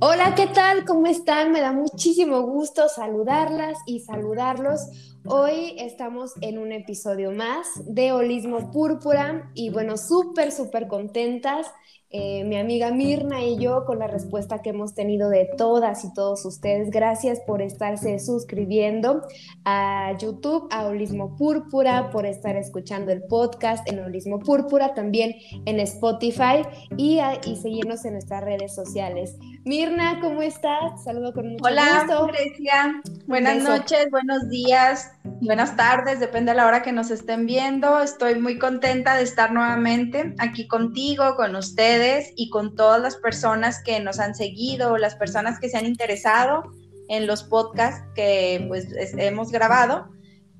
Hola, ¿qué tal? ¿Cómo están? Me da muchísimo gusto saludarlas y saludarlos. Hoy estamos en un episodio más de Holismo Púrpura y bueno, súper, súper contentas eh, mi amiga Mirna y yo con la respuesta que hemos tenido de todas y todos ustedes. Gracias por estarse suscribiendo a YouTube, a Holismo Púrpura, por estar escuchando el podcast en Holismo Púrpura, también en Spotify y, y seguirnos en nuestras redes sociales. Mirna, ¿cómo estás? Saludo con mucho Hola, gusto. Hola, Grecia. Buenas noches, buenos días, buenas tardes, depende de la hora que nos estén viendo. Estoy muy contenta de estar nuevamente aquí contigo, con ustedes y con todas las personas que nos han seguido, las personas que se han interesado en los podcasts que pues hemos grabado.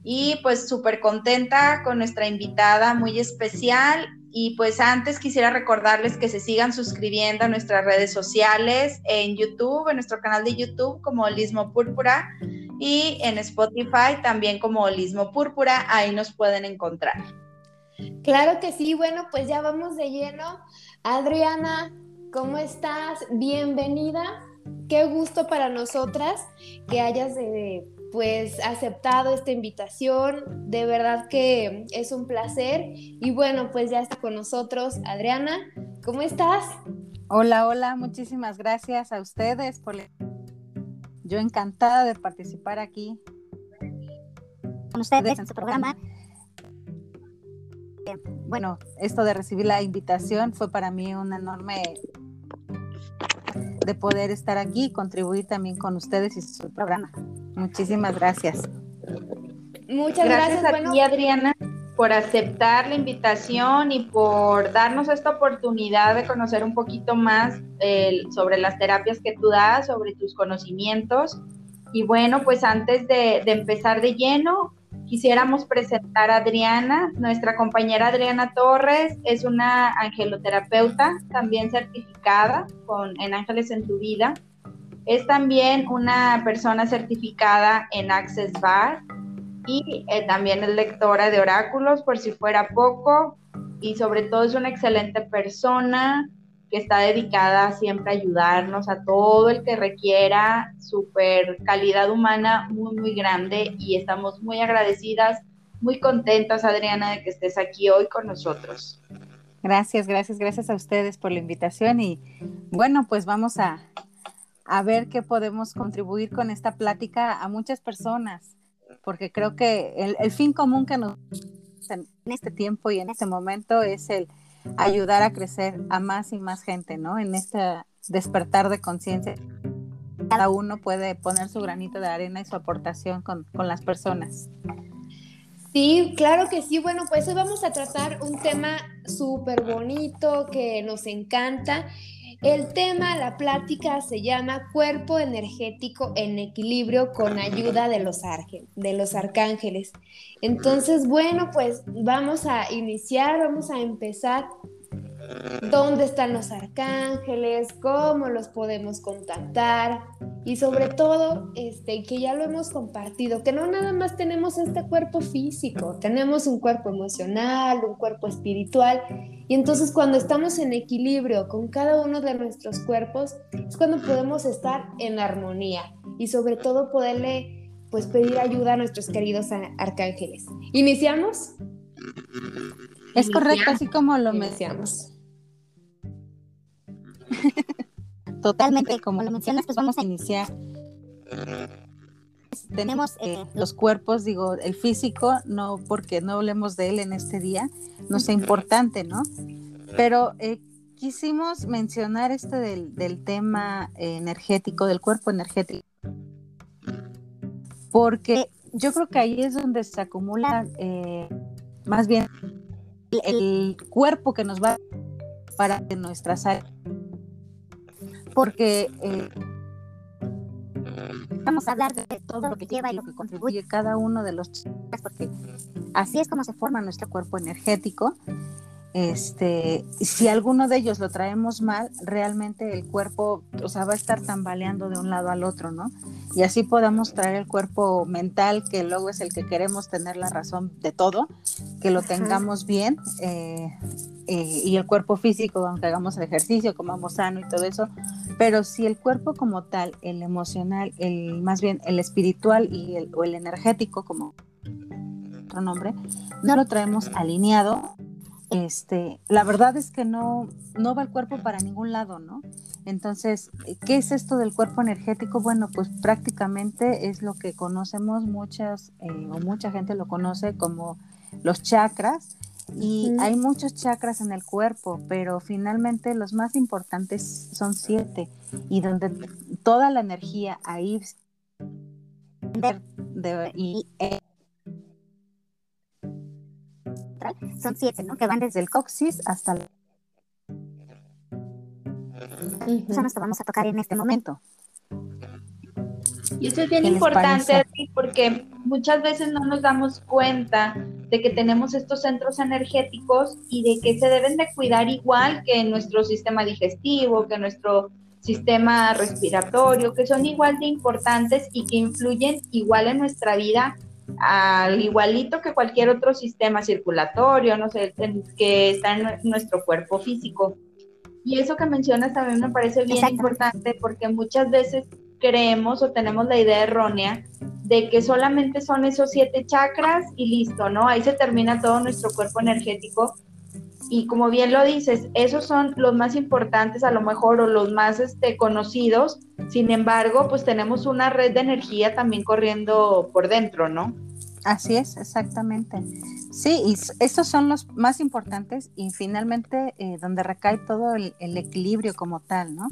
Y pues súper contenta con nuestra invitada muy especial. Y pues antes quisiera recordarles que se sigan suscribiendo a nuestras redes sociales, en YouTube, en nuestro canal de YouTube como Holismo Púrpura y en Spotify también como Holismo Púrpura, ahí nos pueden encontrar. Claro que sí, bueno, pues ya vamos de lleno Adriana, ¿cómo estás? Bienvenida. Qué gusto para nosotras que hayas pues aceptado esta invitación. De verdad que es un placer. Y bueno, pues ya está con nosotros Adriana. ¿Cómo estás? Hola, hola, muchísimas gracias a ustedes por yo encantada de participar aquí con ustedes en su programa bueno, esto de recibir la invitación fue para mí un enorme de poder estar aquí y contribuir también con ustedes y su programa. Muchísimas gracias. Muchas gracias, a ti, Adriana, por aceptar la invitación y por darnos esta oportunidad de conocer un poquito más sobre las terapias que tú das, sobre tus conocimientos. Y bueno, pues antes de empezar de lleno, quisiéramos presentar a Adriana. Nuestra compañera Adriana Torres es una angeloterapeuta, también certificada con, en Ángeles en tu Vida. Es también una persona certificada en Access Bar y eh, también es lectora de oráculos, por si fuera poco. Y sobre todo es una excelente persona, que está dedicada siempre a ayudarnos a todo el que requiera, super calidad humana muy, muy grande y estamos muy agradecidas, muy contentas, Adriana, de que estés aquí hoy con nosotros. Gracias, gracias, gracias a ustedes por la invitación y bueno, pues vamos a, a ver qué podemos contribuir con esta plática a muchas personas, porque creo que el, el fin común que nos en este tiempo y en este momento es el ayudar a crecer a más y más gente, ¿no? En este despertar de conciencia. Cada uno puede poner su granito de arena y su aportación con, con las personas. Sí, claro que sí. Bueno, pues hoy vamos a tratar un tema súper bonito que nos encanta. El tema, la plática se llama Cuerpo energético en equilibrio con ayuda de los, de los arcángeles. Entonces, bueno, pues vamos a iniciar, vamos a empezar dónde están los arcángeles, cómo los podemos contactar y sobre todo, este, que ya lo hemos compartido, que no nada más tenemos este cuerpo físico, tenemos un cuerpo emocional, un cuerpo espiritual y entonces cuando estamos en equilibrio con cada uno de nuestros cuerpos es cuando podemos estar en armonía y sobre todo poderle pues pedir ayuda a nuestros queridos arcángeles. ¿Iniciamos? Es correcto, así como lo mencionamos. Totalmente, como lo mencionas, pues vamos a iniciar. Tenemos eh, los cuerpos, digo, el físico, no porque no hablemos de él en este día, no sea importante, ¿no? Pero eh, quisimos mencionar esto del, del tema energético, del cuerpo energético, porque yo creo que ahí es donde se acumula eh, más bien el, cuerpo que nos va para nuestras áreas porque eh, vamos a hablar de todo lo que lleva y lo que contribuye cada uno de los chakras, porque así es como se forma nuestro cuerpo energético. Este, si alguno de ellos lo traemos mal, realmente el cuerpo, o sea, va a estar tambaleando de un lado al otro, ¿no? Y así podamos traer el cuerpo mental, que luego es el que queremos tener la razón de todo, que lo tengamos bien, eh, eh, y el cuerpo físico, aunque hagamos el ejercicio, comamos sano y todo eso, pero si el cuerpo como tal, el emocional, el más bien el espiritual y el, o el energético, como otro nombre, no lo traemos alineado, este, la verdad es que no, no va el cuerpo para ningún lado, ¿no? Entonces, ¿qué es esto del cuerpo energético? Bueno, pues prácticamente es lo que conocemos muchas, eh, o mucha gente lo conoce como los chakras, y hay muchos chakras en el cuerpo, pero finalmente los más importantes son siete, y donde toda la energía ahí y eh, son siete, ¿no? Que van desde el coxis hasta el... Son los que vamos a tocar en este momento. Y eso es bien importante porque muchas veces no nos damos cuenta de que tenemos estos centros energéticos y de que se deben de cuidar igual que nuestro sistema digestivo, que nuestro sistema respiratorio, que son igual de importantes y que influyen igual en nuestra vida al igualito que cualquier otro sistema circulatorio, no sé, que está en nuestro cuerpo físico. Y eso que mencionas también me parece bien importante porque muchas veces creemos o tenemos la idea errónea de que solamente son esos siete chakras y listo, ¿no? Ahí se termina todo nuestro cuerpo energético. Y como bien lo dices, esos son los más importantes a lo mejor o los más este, conocidos. Sin embargo, pues tenemos una red de energía también corriendo por dentro, ¿no? Así es, exactamente. Sí, y esos son los más importantes y finalmente eh, donde recae todo el, equilibrio como tal, ¿no?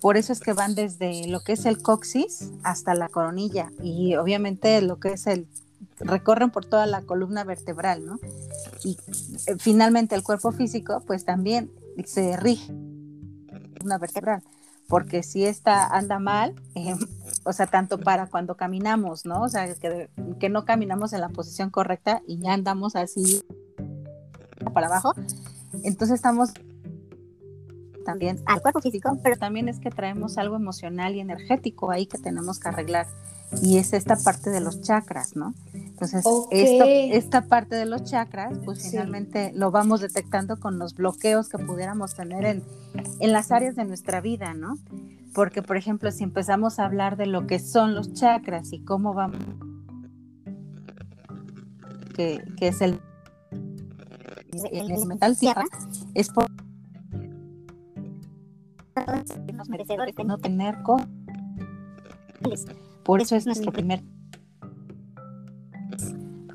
Por eso es que van desde lo que es el coxis hasta la coronilla y obviamente lo que es el recorren por toda la columna vertebral, ¿no? Y eh, finalmente el cuerpo físico pues también se rige una vertebral porque si esta anda mal, em, o sea, tanto para cuando caminamos, ¿no? O sea, que, que, no caminamos en la posición correcta y ya andamos así para abajo, entonces estamos también al cuerpo físico, pero también es que traemos algo emocional y energético ahí que tenemos que arreglar y es esta parte de los chakras, ¿no? Entonces, esta parte de los chakras, pues finalmente lo vamos detectando con los bloqueos que pudiéramos tener en, en las áreas de nuestra vida, ¿no? Porque, por ejemplo, si empezamos a hablar de lo que son los chakras y cómo vamos, que, que es el, el elemental tierra, es por los merecedores de no tener cosas. Por eso es nuestro primer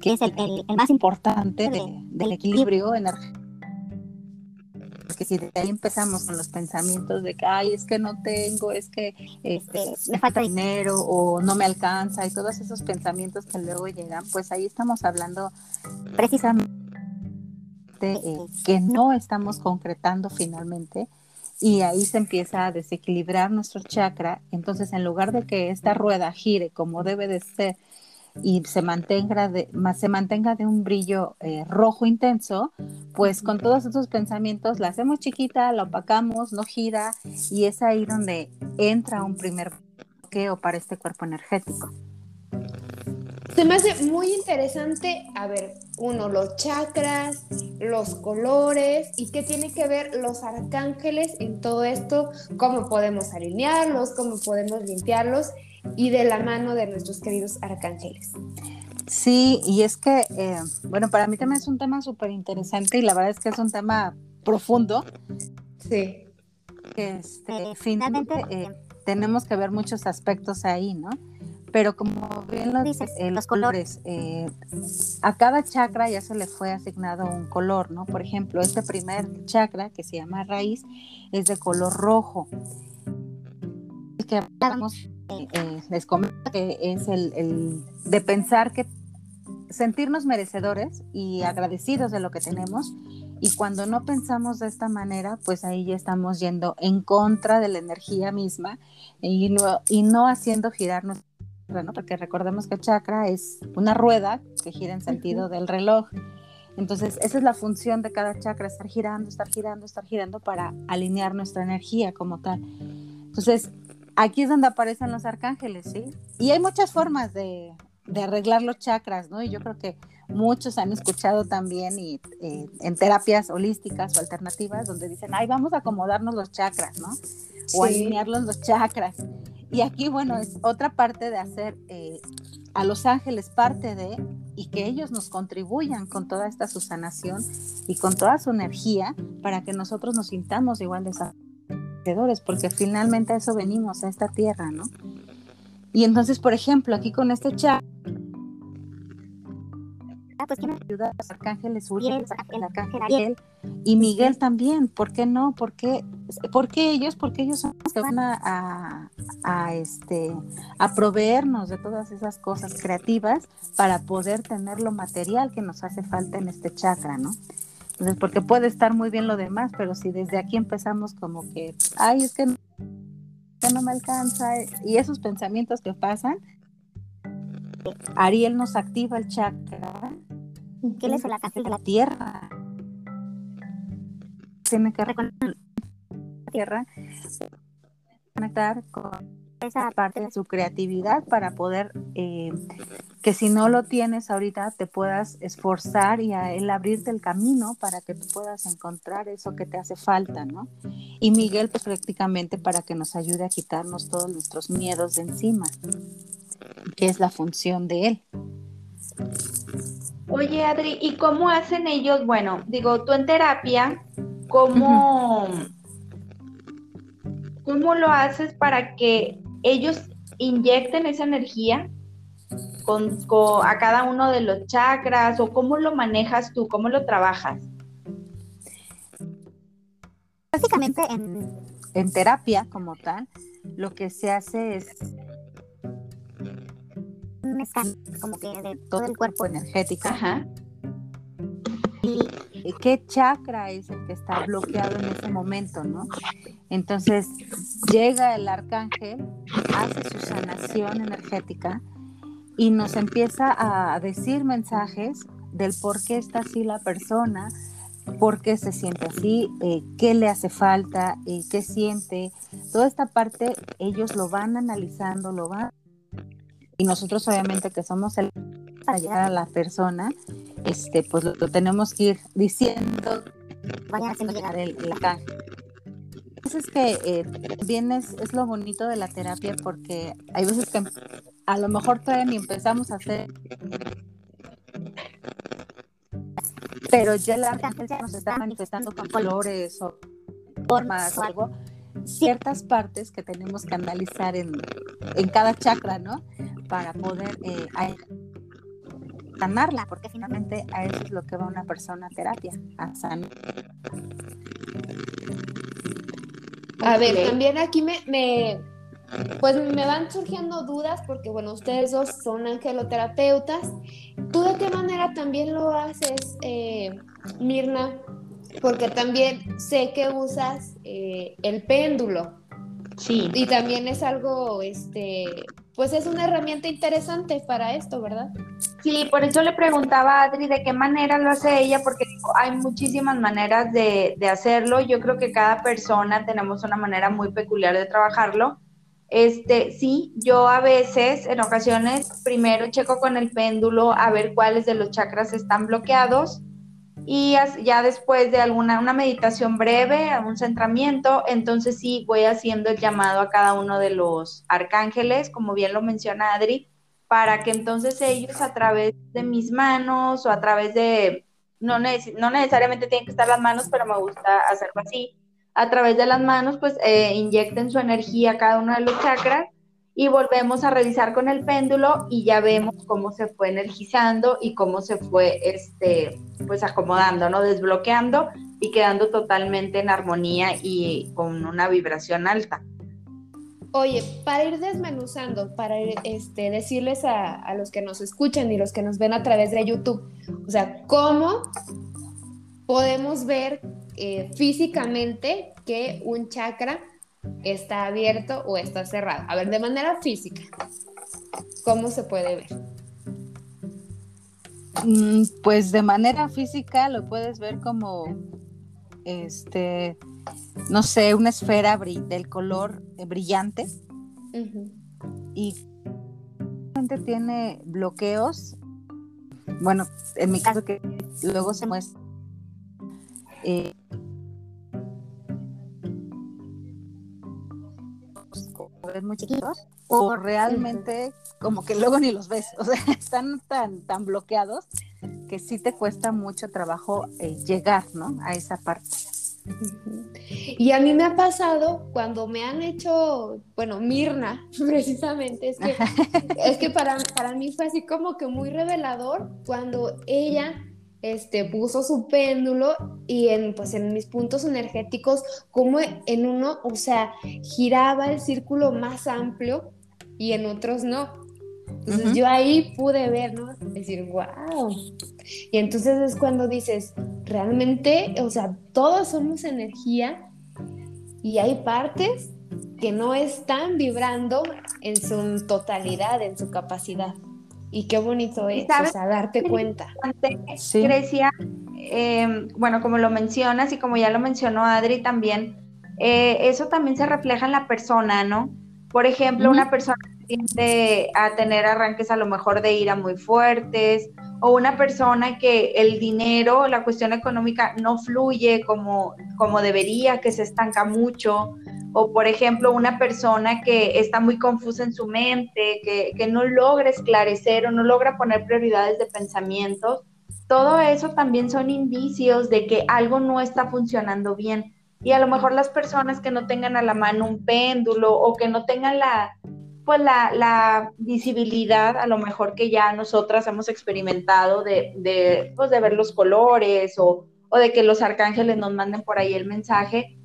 que es el, más importante del equilibrio energético. Es que si de ahí empezamos con los pensamientos de que, ay, es que no tengo, es que este, me falta dinero o no me alcanza y todos esos pensamientos que luego llegan, pues ahí estamos hablando precisamente eh, que no estamos concretando finalmente y ahí se empieza a desequilibrar nuestro chakra. Entonces, en lugar de que esta rueda gire como debe de ser y se mantenga de, se mantenga de un brillo eh, rojo intenso, pues con todos esos pensamientos la hacemos chiquita, la opacamos, no gira y es ahí donde entra un primer bloqueo para este cuerpo energético. Se me hace muy interesante, a ver, uno, los chakras, los colores y qué tiene que ver los arcángeles en todo esto, cómo podemos alinearlos, cómo podemos limpiarlos y de la mano de nuestros queridos arcángeles. Sí, y es que, eh, bueno, para mí también es un tema súper interesante y la verdad es que es un tema profundo. Sí. Este, finalmente eh, tenemos que ver muchos aspectos ahí, ¿no? Pero como bien lo dices, eh, los colores, a cada chakra ya se le fue asignado un color, ¿no? Por ejemplo, este primer chakra que se llama raíz es de color rojo. Que hablamos eh, les comento que es el, de pensar que sentirnos merecedores y agradecidos de lo que tenemos. Y cuando no pensamos de esta manera, pues ahí ya estamos yendo en contra de la energía misma y no, y no haciendo girarnos, ¿no? porque recordemos que chakra es una rueda que gira en sentido del reloj. Entonces, esa es la función de cada chakra, estar girando, estar girando, estar girando para alinear nuestra energía como tal. Entonces, aquí es donde aparecen los arcángeles, ¿sí? Y hay muchas formas de, arreglar los chakras, ¿no? Y yo creo que muchos han escuchado también y, eh, en terapias holísticas o alternativas donde dicen, ay, vamos a acomodarnos los chakras, ¿no? O alinearlos los chakras. Y aquí, bueno, es otra parte de hacer eh, a los ángeles parte de y que ellos nos contribuyan con toda esta su sanación y con toda su energía para que nosotros nos sintamos igual de desarrolladores, porque finalmente a eso venimos, a esta tierra, ¿no? Y entonces, por ejemplo, aquí con este chat, pues quién ayuda a los arcángeles Uriel, el arcángel Ariel y Miguel también, ¿por qué no? ¿Por qué, ¿por qué ellos? Porque ellos son los que van a, a, este, a proveernos de todas esas cosas creativas para poder tener lo material que nos hace falta en este chakra, ¿no? Entonces, porque puede estar muy bien lo demás, pero si desde aquí empezamos como que, ay, es que no, no me alcanza, y esos pensamientos que pasan, Ariel nos activa el chakra, que es la de la tierra. Tiene que reconocer la tierra, conectar con esa parte de su creatividad para poder eh, que si no lo tienes ahorita te puedas esforzar y a él abrirte el camino para que tú puedas encontrar eso que te hace falta, ¿no? Y Miguel pues prácticamente para que nos ayude a quitarnos todos nuestros miedos de encima, que es la función de él. Oye Adri, ¿y cómo hacen ellos? Bueno, digo, tú en terapia, ¿cómo, ¿cómo lo haces para que ellos inyecten esa energía con, a cada uno de los chakras o cómo lo manejas tú, cómo lo trabajas? Básicamente en, terapia como tal, lo que se hace es un como que de todo el cuerpo energético. Ajá. Y qué chakra es el que está bloqueado en ese momento, ¿no? Entonces llega el arcángel, hace su sanación energética y nos empieza a decir mensajes del por qué está así la persona, por qué se siente así, eh, qué le hace falta, eh, qué siente. Toda esta parte ellos lo van analizando, lo van... Y nosotros obviamente que somos el allá a la persona, este, pues lo, tenemos que ir diciendo, vayan haciendo llegar el, el Es que eh, también es, es, lo bonito de la terapia porque hay veces que a lo mejor todavía ni empezamos a hacer pero ya la arcángel nos está manifestando con colores o formas o algo, ciertas partes que tenemos que analizar en, en cada chakra, ¿no? Para poder eh, sanarla, porque finalmente a eso es lo que va una persona a terapia, a sanar. A ver, también aquí me, me, pues me van surgiendo dudas porque, bueno, ustedes dos son angeloterapeutas. ¿Tú de qué manera también lo haces, eh, Mirna? Porque también sé que usas eh, el péndulo. Sí. Y también es algo, este, pues es una herramienta interesante para esto, ¿verdad? Sí, por eso le preguntaba a Adri de qué manera lo hace ella, porque hay muchísimas maneras de, de hacerlo. Yo creo que cada persona tenemos una manera muy peculiar de trabajarlo. Este, sí, yo a veces, en ocasiones, primero checo con el péndulo a ver cuáles de los chakras están bloqueados y ya después de alguna una meditación breve, un centramiento, entonces sí voy haciendo el llamado a cada uno de los arcángeles, como bien lo menciona Adri, para que entonces ellos a través de mis manos o a través de, no, no necesariamente tienen que estar las manos, pero me gusta hacerlo así, a través de las manos, pues eh, inyecten su energía a cada uno de los chakras y volvemos a revisar con el péndulo y ya vemos cómo se fue energizando y cómo se fue este pues acomodando, ¿no? Desbloqueando y quedando totalmente en armonía y con una vibración alta. Oye, para ir desmenuzando, para este, decirles a, los que nos escuchan y los que nos ven a través de YouTube, o sea, ¿cómo podemos ver eh, físicamente que un chakra está abierto o está cerrado. A ver, de manera física, ¿cómo se puede ver? Mm, pues de manera física lo puedes ver como, este, no sé, una esfera del color eh, brillante y tiene bloqueos. Bueno, en mi caso que luego se muestra eh, muy chiquitos o realmente como que luego ni los ves, o sea, están tan, tan bloqueados que sí te cuesta mucho trabajo eh, llegar, ¿no? A esa parte. Y a mí me ha pasado cuando me han hecho, bueno, Mirna, precisamente, es que, es que para, para mí fue así como que muy revelador cuando ella este, puso su péndulo y en, pues, en mis puntos energéticos, como en uno, o sea, giraba el círculo más amplio y en otros no. Entonces yo ahí pude ver, ¿no? Decir, wow. Y entonces es cuando dices, realmente, o sea, todos somos energía y hay partes que no están vibrando en su totalidad, en su capacidad. Y qué bonito es, o sea, darte cuenta. Sí. Grecia, em, bueno, como lo mencionas y como ya lo mencionó Adri también, eh, eso también se refleja en la persona, ¿no? Por ejemplo, una persona que tiende a tener arranques a lo mejor de ira muy fuertes, o una persona que el dinero, la cuestión económica no fluye como, como debería, que se estanca mucho, o por ejemplo una persona que está muy confusa en su mente, que, que no logra esclarecer o no logra poner prioridades de pensamientos, todo eso también son indicios de que algo no está funcionando bien. Y a lo mejor las personas que no tengan a la mano un péndulo o que no tengan la, pues la, la, visibilidad, a lo mejor que ya nosotras hemos experimentado de, de, pues de ver los colores o, o, de que los arcángeles nos manden por ahí el mensaje,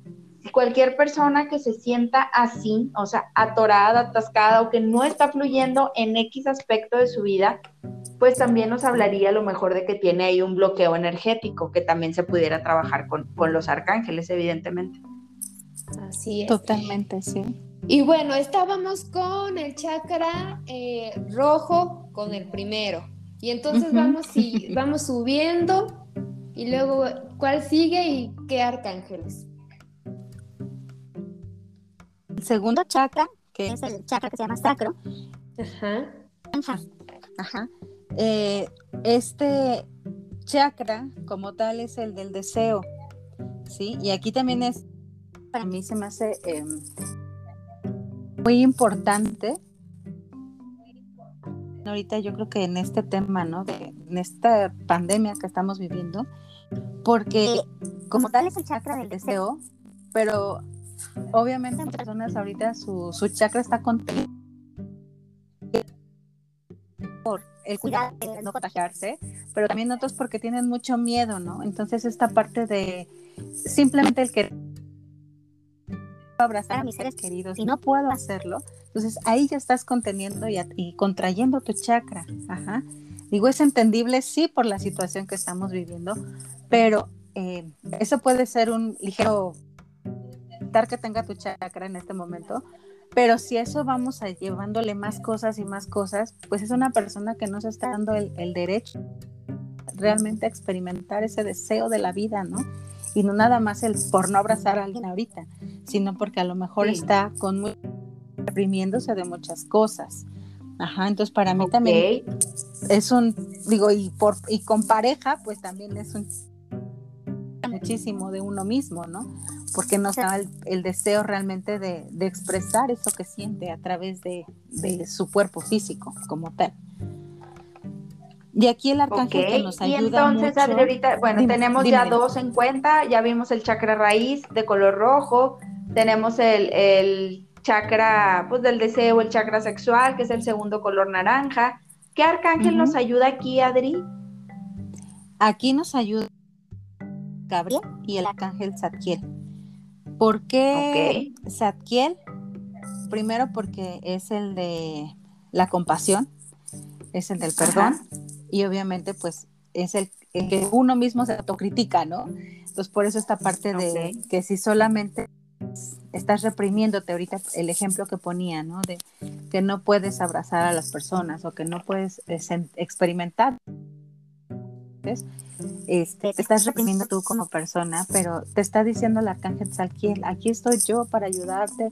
cualquier persona que se sienta así, o sea, atorada, atascada o que no está fluyendo en X aspecto de su vida, pues también nos hablaría a lo mejor de que tiene ahí un bloqueo energético que también se pudiera trabajar con, con los arcángeles, evidentemente. Así es. Totalmente, sí. Y bueno, estábamos con el chakra eh, rojo, con el primero. Y entonces vamos, y, vamos subiendo y luego, ¿cuál sigue y qué arcángeles? segundo chakra, que es el chakra que se llama sacro. Ajá. Ajá. Eh, este chakra como tal es el del deseo, ¿sí? Y aquí también es, para mí se me hace em, muy importante. Ahorita yo creo que en este tema, ¿no? De, en esta pandemia que estamos viviendo, porque como tal es el chakra del deseo, pero obviamente muchas personas ahorita su, su chakra está contenido por el cuidado de no contagiarse, pero también otros porque tienen mucho miedo, ¿no? Entonces esta parte de simplemente el que abrazar a mis seres queridos y no puedo hacerlo, entonces ahí ya estás conteniendo y, y contrayendo tu chakra. Digo, es entendible, sí, por la situación que estamos viviendo, pero eh, eso puede ser un ligero que tenga tu chakra en este momento, pero si eso vamos a llevándole más cosas y más cosas, pues es una persona que no se está dando el, el derecho realmente a experimentar ese deseo de la vida, ¿no? Y no nada más el por no abrazar a alguien ahorita, sino porque a lo mejor está con muy reprimiéndose de muchas cosas. Ajá, entonces para mí también es un, digo, y por y con pareja, pues también es un muchísimo de uno mismo, ¿no? porque no está el, deseo realmente de, expresar eso que siente a través de, su cuerpo físico como tal. Y aquí el arcángel que nos ayuda. Y entonces, Adri, ahorita, bueno, tenemos ya dos en cuenta, ya vimos el chakra raíz de color rojo, tenemos el, chakra pues, del deseo, el chakra sexual, que es el segundo color naranja. ¿Qué arcángel nos ayuda aquí, Adri? Aquí nos ayuda Gabriel y el arcángel Zadkiel. ¿Por qué okay. Primero porque es el de la compasión, es el del perdón y obviamente pues es el, que uno mismo se autocritica, ¿no? Entonces por eso esta parte de que si solamente estás reprimiéndote ahorita el ejemplo que ponía, ¿no? De que no puedes abrazar a las personas o que no puedes experimentar este, te estás reprimiendo tú como persona, pero te está diciendo el arcángel Salquiel, aquí estoy yo para ayudarte.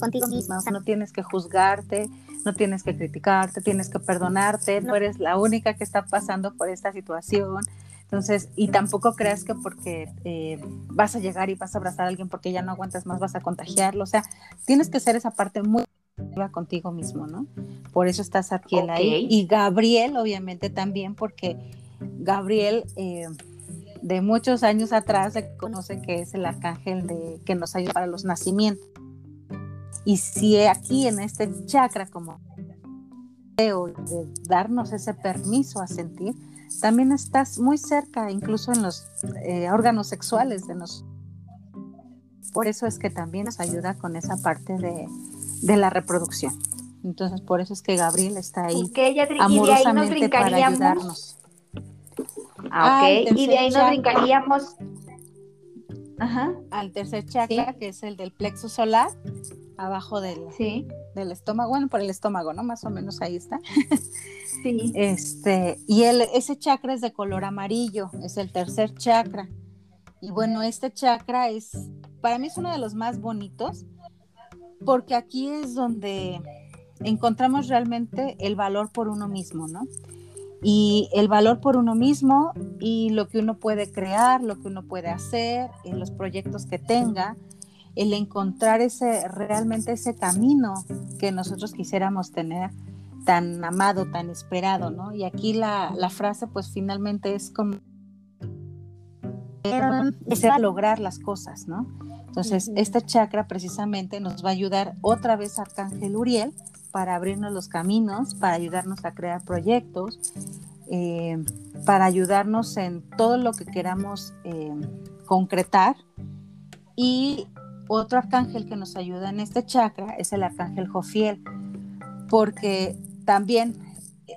contigo misma, o sea, no tienes que juzgarte, no tienes que criticarte, tienes que perdonarte, no eres la única que está pasando por esta situación. Entonces, y tampoco creas que porque eh, vas a llegar y vas a abrazar a alguien porque ya no aguantas más, vas a contagiarlo. O sea, tienes que ser esa parte muy contigo mismo, ¿no? Por eso está Satiel ahí. Y Gabriel, obviamente, también, porque Gabriel, eh, de muchos años atrás, se conoce que es el arcángel de, que nos ayuda para los nacimientos. Y si aquí en este chakra, como de darnos ese permiso a sentir, también estás muy cerca, incluso en los eh, órganos sexuales de nosotros. Por eso es que también nos ayuda con esa parte de, de la reproducción. Entonces, por eso es que Gabriel está ahí amorosamente para ayudarnos. Ah, ok. y de ahí nos brincaríamos al tercer chakra, que es el del plexo solar, abajo del, del estómago, bueno, por el estómago, ¿no? Más o menos ahí está. sí. Este, y el, ese chakra es de color amarillo, es el tercer chakra. Y bueno, este chakra es, para mí es uno de los más bonitos, porque aquí es donde encontramos realmente el valor por uno mismo, ¿no? Y el valor por uno mismo y lo que uno puede crear, lo que uno puede hacer, en los proyectos que tenga, el encontrar ese realmente ese camino que nosotros quisiéramos tener tan amado, tan esperado, ¿no? Y aquí la, la frase pues finalmente es como a lograr las cosas, ¿no? Entonces, este chakra precisamente nos va a ayudar otra vez Arcángel Uriel para abrirnos los caminos, para ayudarnos a crear proyectos, eh, para ayudarnos en todo lo que queramos eh, concretar. Y otro arcángel que nos ayuda en este chakra es el arcángel Jofiel, porque también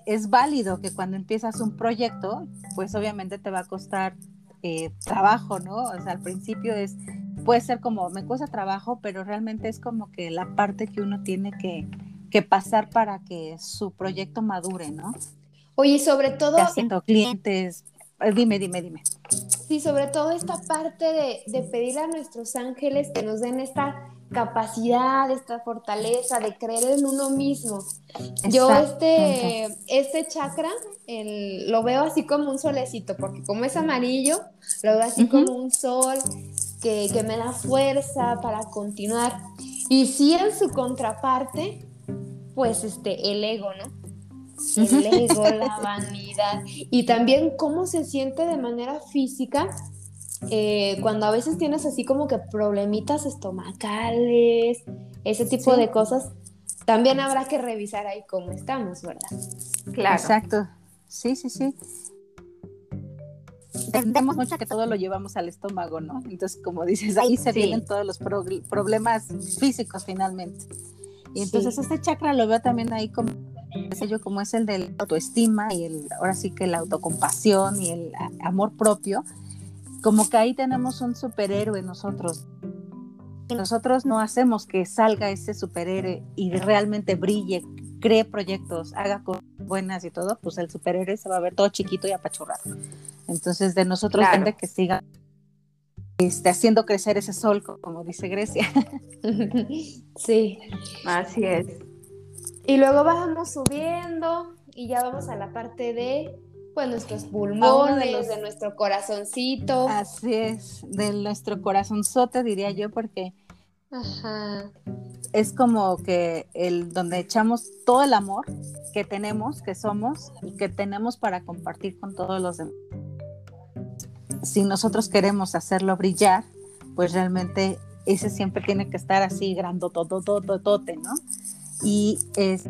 es válido que cuando empiezas un proyecto, pues obviamente te va a costar eh, trabajo, ¿no? O sea, al principio es puede ser como, me cuesta trabajo, pero realmente es como que la parte que uno tiene que, pasar para que su proyecto madure, ¿no? Oye, sobre todo... Haciendo clientes, dime, dime, dime. Sí, sobre todo esta parte de, de pedir a nuestros ángeles que nos den esta capacidad, esta fortaleza de creer en uno mismo. Yo este, este chakra lo veo así como un solecito, porque como es amarillo, lo veo así como un sol que, me da fuerza para continuar. Y si en su contraparte, pues este, el ego, ¿no? El ego, la vanidad. Y también cómo se siente de manera física eh, cuando a veces tienes así como que problemitas estomacales, ese tipo de cosas, también habrá que revisar ahí cómo estamos, ¿verdad? Claro. Exacto. Sí, sí, sí entendemos mucho que todo lo llevamos al estómago, ¿no? Entonces, como dices, ahí se vienen todos los problemas físicos finalmente. Y entonces este chakra lo veo también ahí como, yo, como es el de la autoestima y el, ahora sí que la autocompasión y el amor propio, como que ahí tenemos un superhéroe nosotros. Y nosotros no hacemos que salga ese superhéroe y realmente brille, cree proyectos, haga cosas buenas y todo, pues el superhéroe se va a ver todo chiquito y apachurrado. Entonces, de nosotros depende que siga este, haciendo crecer ese sol, como dice Grecia. sí. Así es. Y luego vamos subiendo y ya vamos a la parte de pues nuestros pulmones, de, de, nuestro corazoncito. Así es, de nuestro corazonzote diría yo, porque Ajá. es como que el donde echamos todo el amor que tenemos, que somos y que tenemos para compartir con todos los demás si nosotros queremos hacerlo brillar, pues realmente ese siempre tiene que estar así grandototototote, ¿no? Y es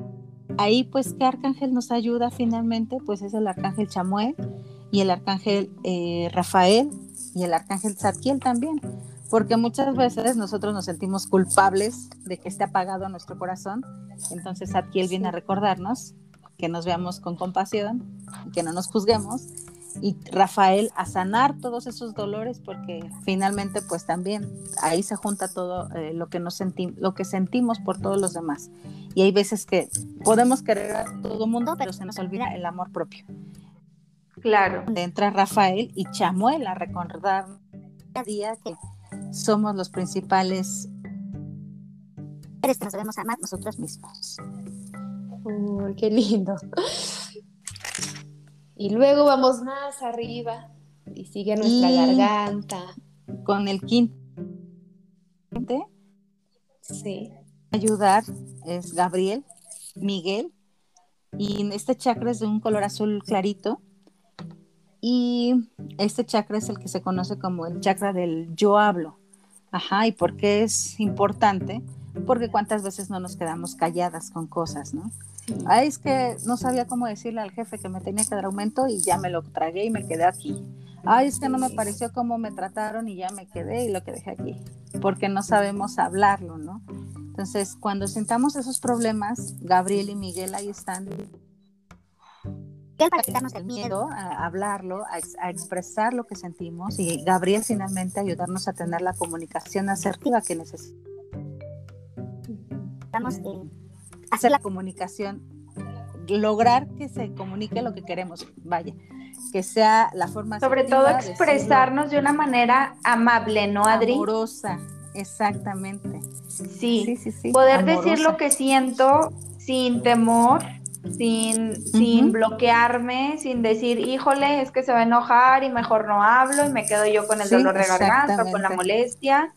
ahí pues qué arcángel nos ayuda finalmente, pues es el arcángel Chamuel y el arcángel eh, Rafael y el arcángel Zadkiel también, porque muchas veces nosotros nos sentimos culpables de que esté apagado nuestro corazón, entonces Zadkiel viene a recordarnos que nos veamos con compasión, que no nos juzguemos y Rafael a sanar todos esos dolores porque finalmente pues también ahí se junta todo eh, lo que nos sentimos lo que sentimos por todos los demás y hay veces que podemos querer a todo el mundo pero se nos olvida el amor propio Claro. Entra Rafael y Chamuel a recordar día que somos los principales nos debemos amar nosotros mismos. Uy, qué lindo. Y luego vamos más arriba y sigue nuestra garganta. Con el quinto. Sí. Ayudar es Gabriel, Miguel. Y este chakra es de un color azul clarito. Y este chakra es el que se conoce como el chakra del yo hablo. Ajá, ¿y por qué es importante? Porque cuántas veces no nos quedamos calladas con cosas, ¿no? Ay, es que no sabía cómo decirle al jefe que me tenía que dar aumento y ya me lo tragué y me quedé aquí. Ay, es que no me pareció cómo me trataron y ya me quedé y lo que dejé aquí. Porque no sabemos hablarlo, ¿no? Entonces, cuando sentamos esos problemas, Gabriel y Miguel ahí están para quitarnos el miedo a hablarlo, a, expresar lo que sentimos y Gabriel finalmente ayudarnos a tener la comunicación asertiva que necesitamos. Hacer la comunicación, lograr que se comunique lo que queremos, vaya, que sea la forma. Sobre todo expresarnos de una manera amable, ¿no, Adri? Amorosa, exactamente. Sí, sí, sí, poder decir lo que siento sin temor sin, sin bloquearme, sin decir, híjole, es que se va a enojar y mejor no hablo y me quedo yo con el dolor de garganta, con la molestia.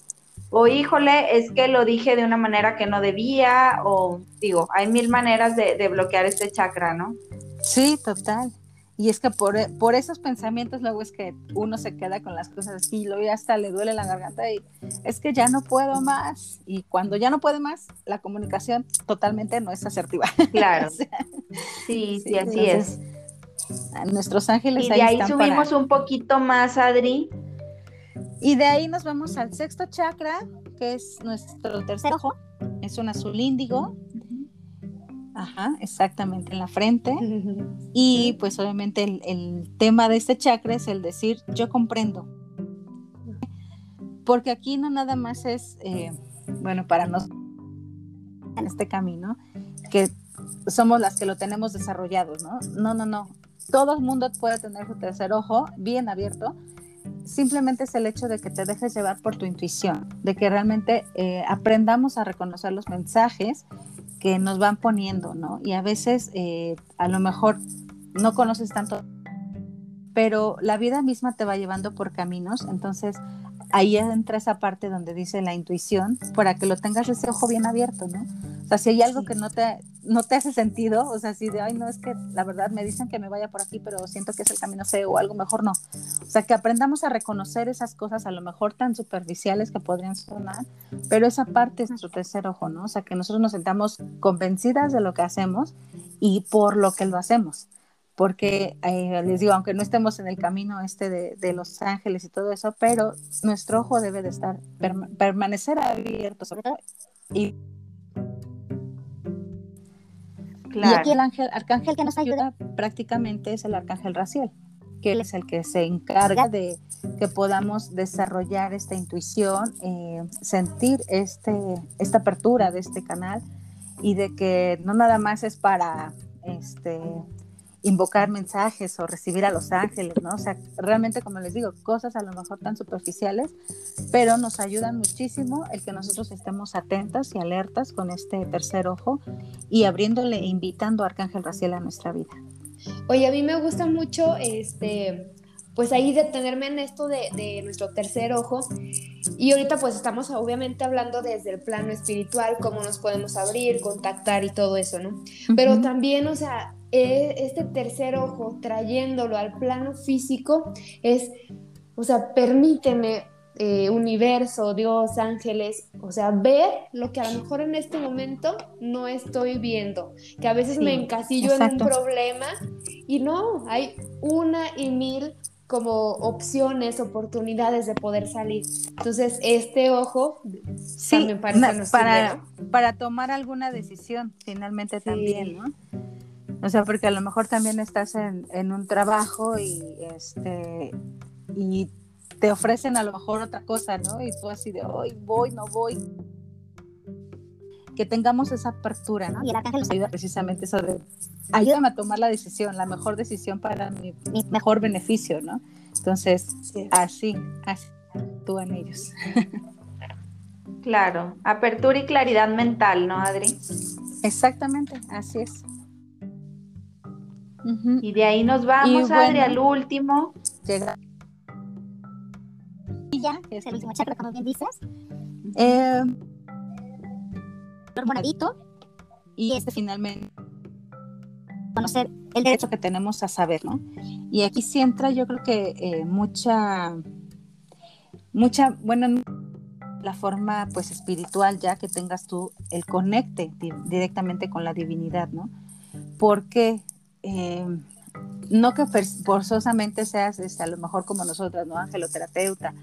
O híjole, es que lo dije de una manera que no debía, o digo, hay mil maneras de, de bloquear este chakra, ¿no? Sí, total. Y es que por, por, esos pensamientos luego es que uno se queda con las cosas así y luego ya hasta le duele la garganta y es que ya no puedo más. Y cuando ya no puede más, la comunicación totalmente no es asertiva. Claro. sí, sí, así es. Nuestros ángeles. Y de ahí, subimos un poquito más, Adri. Y de ahí nos vamos al sexto chakra, que es nuestro tercer ojo. Es un azul índigo Ajá, exactamente, en la frente. Y pues obviamente el, tema de este chakra es el decir, yo comprendo. Porque aquí no nada más es, eh, bueno, para nosotros en este camino, que somos las que lo tenemos desarrollado, ¿no? No, no, no. Todo el mundo puede tener su tercer ojo bien abierto. Simplemente es el hecho de que te dejes llevar por tu intuición, de que realmente eh, aprendamos a reconocer los mensajes que nos van poniendo, ¿no? Y a veces eh, a lo mejor no conoces tanto, pero la vida misma te va llevando por caminos, entonces ahí entra esa parte donde dice la intuición, para que lo tengas ese ojo bien abierto, ¿no? O sea, si hay algo que no te, no te hace sentido, o sea, si de, ay, no, es que la verdad me dicen que me vaya por aquí, pero siento que es el camino feo o algo mejor no. O sea, que aprendamos a reconocer esas cosas a lo mejor tan superficiales que podrían sonar, pero esa parte es nuestro tercer ojo, ¿no? O sea, que nosotros nos sentamos convencidas de lo que hacemos y por lo que lo hacemos porque eh, les digo, aunque no estemos en el camino este de, Los Ángeles y todo eso, pero nuestro ojo debe de estar, permanecer abierto sobre todo y Y aquí el ángel, arcángel que nos ayuda prácticamente es el arcángel Raciel, que es el que se encarga de que podamos desarrollar esta intuición, eh, sentir este, esta apertura de este canal y de que no nada más es para este, invocar mensajes o recibir a los ángeles, ¿no? O sea, realmente, como les digo, cosas a lo mejor tan superficiales, pero nos ayudan muchísimo el que nosotros estemos atentas y alertas con este tercer ojo y abriéndole e invitando a Arcángel Raciel a nuestra vida. Oye, a mí me gusta mucho, este, pues ahí detenerme en esto de, de nuestro tercer ojo. Y ahorita pues estamos obviamente hablando desde el plano espiritual, cómo nos podemos abrir, contactar y todo eso, ¿no? Pero también, o sea, este tercer ojo, trayéndolo al plano físico, es, o sea, permíteme, eh, universo, Dios, ángeles, o sea, ver lo que a lo mejor en este momento no estoy viendo, que a veces me encasillo en un problema y no, hay una y mil como opciones, oportunidades de poder salir. Entonces, este ojo sí, me parece para, para tomar alguna decisión, finalmente también, ¿no? O sea, porque a lo mejor también estás en, un trabajo y este y te ofrecen a lo mejor otra cosa, ¿no? Y tú así de hoy voy, no voy. que tengamos esa apertura, ¿no? Y el arcángel nos ayuda precisamente eso de, ayúdame a tomar la decisión, la mejor decisión para mi, mejor beneficio, ¿no? Entonces, así, así actúan ellos. Claro, apertura y claridad mental, ¿no, Adri? Exactamente, así es. Y de ahí nos vamos, Adri, al último. Llega. Y ya, que es el último chakra, como bien dices. Eh, moradito. Y este finalmente conocer el derecho que tenemos a saber, ¿no? Y aquí sí entra, yo creo que eh, mucha, mucha, bueno, la forma pues espiritual ya que tengas tú el conecte directamente con la divinidad, ¿no? Porque eh, no que forzosamente seas este, a lo mejor como nosotras, ¿no? Angeloterapeuta,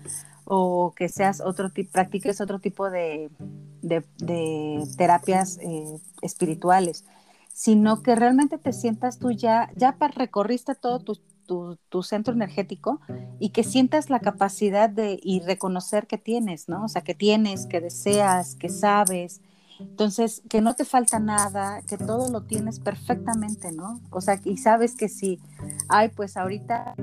o que seas otro practiques otro tipo de, terapias eh, espirituales, sino que realmente te sientas tú ya, ya recorriste todo tu, tu, centro energético y que sientas la capacidad de y reconocer que tienes, ¿no? O sea, que tienes, que deseas, que sabes. Entonces, que no te falta nada, que todo lo tienes perfectamente, ¿no? O sea, y sabes que si, ay, pues ahorita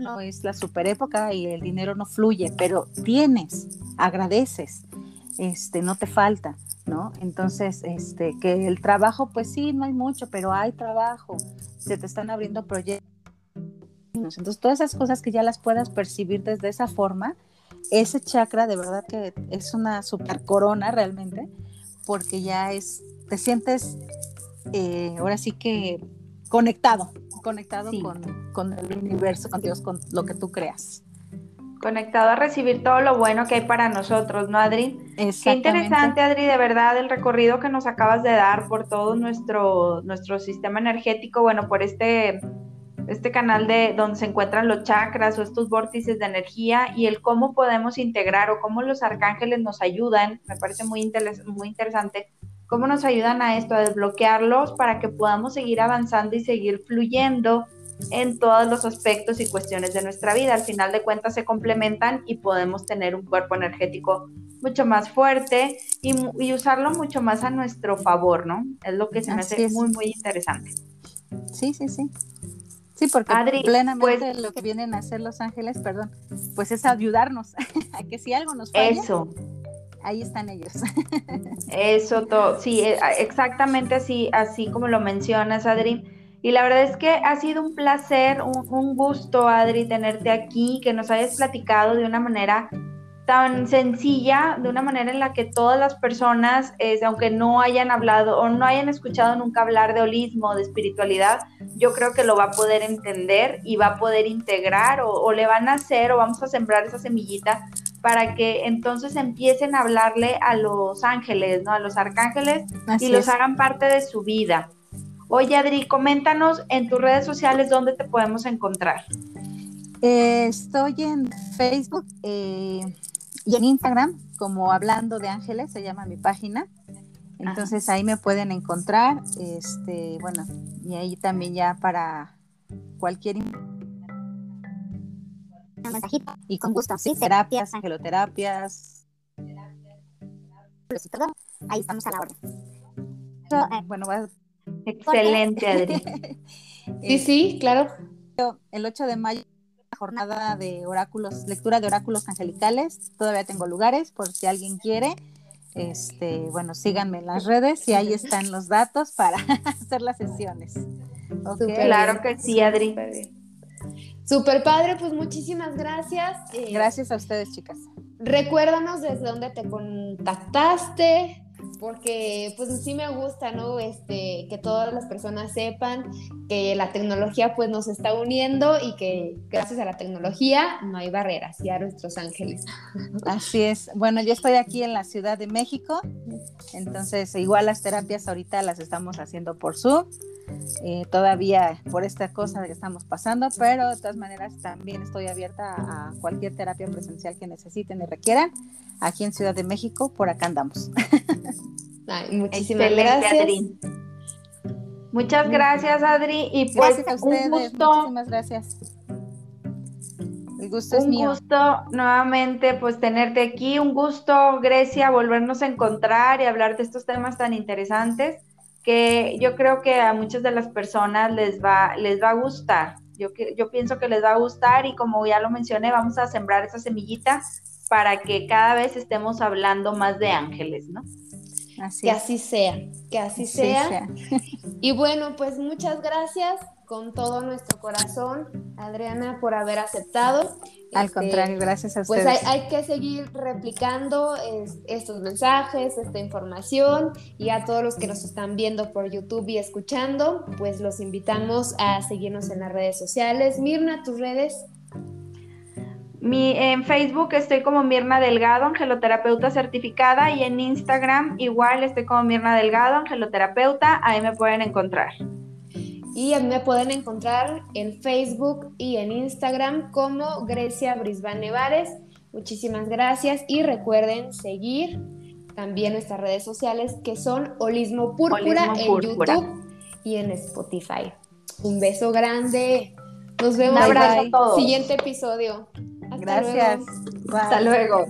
no es la super época y el dinero no fluye, pero tienes, agradeces, este, no te falta. ¿no? Entonces, este, que el trabajo, pues sí, no hay mucho, pero hay trabajo, se te están abriendo proyectos. Entonces, todas esas cosas que ya las puedas percibir desde esa forma, ese chakra de verdad que es una super corona realmente, porque ya es, te sientes eh, ahora sí que conectado, conectado con, con el universo, con Dios, con lo que tú creas. Conectado a recibir todo lo bueno que hay para nosotros, ¿no, Adri? Qué interesante, Adri, de verdad, el recorrido que nos acabas de dar por todo nuestro, nuestro sistema energético, bueno, por este, este canal de donde se encuentran los chakras o estos vórtices de energía y el cómo podemos integrar o cómo los arcángeles nos ayudan, me parece muy, muy interesante, cómo nos ayudan a esto, a desbloquearlos para que podamos seguir avanzando y seguir fluyendo en todos los aspectos y cuestiones de nuestra vida. Al final de cuentas se complementan y podemos tener un cuerpo energético mucho más fuerte y, usarlo mucho más a nuestro favor, ¿no? Es lo que se me hace muy, muy interesante. Sí, sí, sí. Sí, porque plenamente pues lo que vienen a hacer los ángeles, perdón, pues es ayudarnos a que si algo nos falla, eso. ahí están ellos. Eso todo, sí, e, exactamente así, así como lo mencionas, Adri y la verdad es que ha sido un placer, un, gusto, Adri, tenerte aquí, que nos hayas platicado de una manera tan sencilla, de una manera en la que todas las personas, aunque no hayan hablado o no hayan escuchado nunca hablar de holismo, de espiritualidad, yo creo que lo va a poder entender y va a poder integrar o, le van a hacer o vamos a sembrar esa semillita para que entonces empiecen a hablarle a los ángeles, ¿no? A los arcángeles y los hagan parte de su vida. Oye, Adri, coméntanos en tus redes sociales dónde te podemos encontrar. Eh, estoy en Facebook eh, y en Instagram, como Hablando de Ángeles, se llama mi página. Entonces ahí me pueden encontrar. Este, bueno, y ahí también ya para cualquier y con gusto, sí, terapias, angeloterapias. Ahí estamos a la orden. Eh, bueno, voy a Excelente, Adri. sí, sí, claro. El 8 de mayo, jornada de oráculos, lectura de oráculos angelicales. Todavía tengo lugares por si alguien quiere. Este, bueno, síganme en las redes y ahí están los datos para hacer las sesiones. claro que sí, Adri. Super padre, pues muchísimas gracias. Eh, gracias a ustedes, chicas. Recuérdanos desde dónde te contactaste, porque pues sí me gusta, ¿no? Este, que todas las personas sepan que la tecnología pues nos está uniendo y que gracias a la tecnología no hay barreras, y a nuestros ángeles. Así es. Bueno, yo estoy aquí en la Ciudad de México, entonces igual las terapias ahorita las estamos haciendo por Zoom. Eh, todavía por esta cosa que estamos pasando, pero de todas maneras también estoy abierta a cualquier terapia presencial que necesiten y requieran. Aquí en Ciudad de México, por acá andamos. muchísimas gracias. Adri. Muchas gracias, Adri. Y pues gracias a ustedes. Muchísimas gracias. El gusto es mío. Un gusto nuevamente, pues tenerte aquí. Un gusto, Grecia, volvernos a encontrar y hablar de estos temas tan interesantes que yo creo que a muchas de las personas les va, les va a gustar. Yo, yo pienso que les va a gustar y como ya lo mencioné, vamos a sembrar esa semillita para que cada vez estemos hablando más de ángeles, ¿no? que así sea, que así sea. Y bueno, pues muchas gracias con todo nuestro corazón, Adriana, por haber aceptado. Al este, contrario, gracias a pues ustedes. Pues hay, que seguir replicando estos mensajes, esta información y a todos los que nos están viendo por YouTube y escuchando, pues los invitamos a seguirnos en las redes sociales. Mirna, tus redes. Mi, en Facebook estoy como Mirna Delgado, angeloterapeuta certificada, y en Instagram igual estoy como Mirna Delgado, angeloterapeuta, ahí me pueden encontrar. Y me pueden encontrar en Facebook y en Instagram como Grecia Brisbane Nevares. Muchísimas gracias y recuerden seguir también nuestras redes sociales que son Holismo Púrpura en YouTube y en Spotify. Un beso grande. Nos vemos en el siguiente episodio. Gracias. Hasta luego.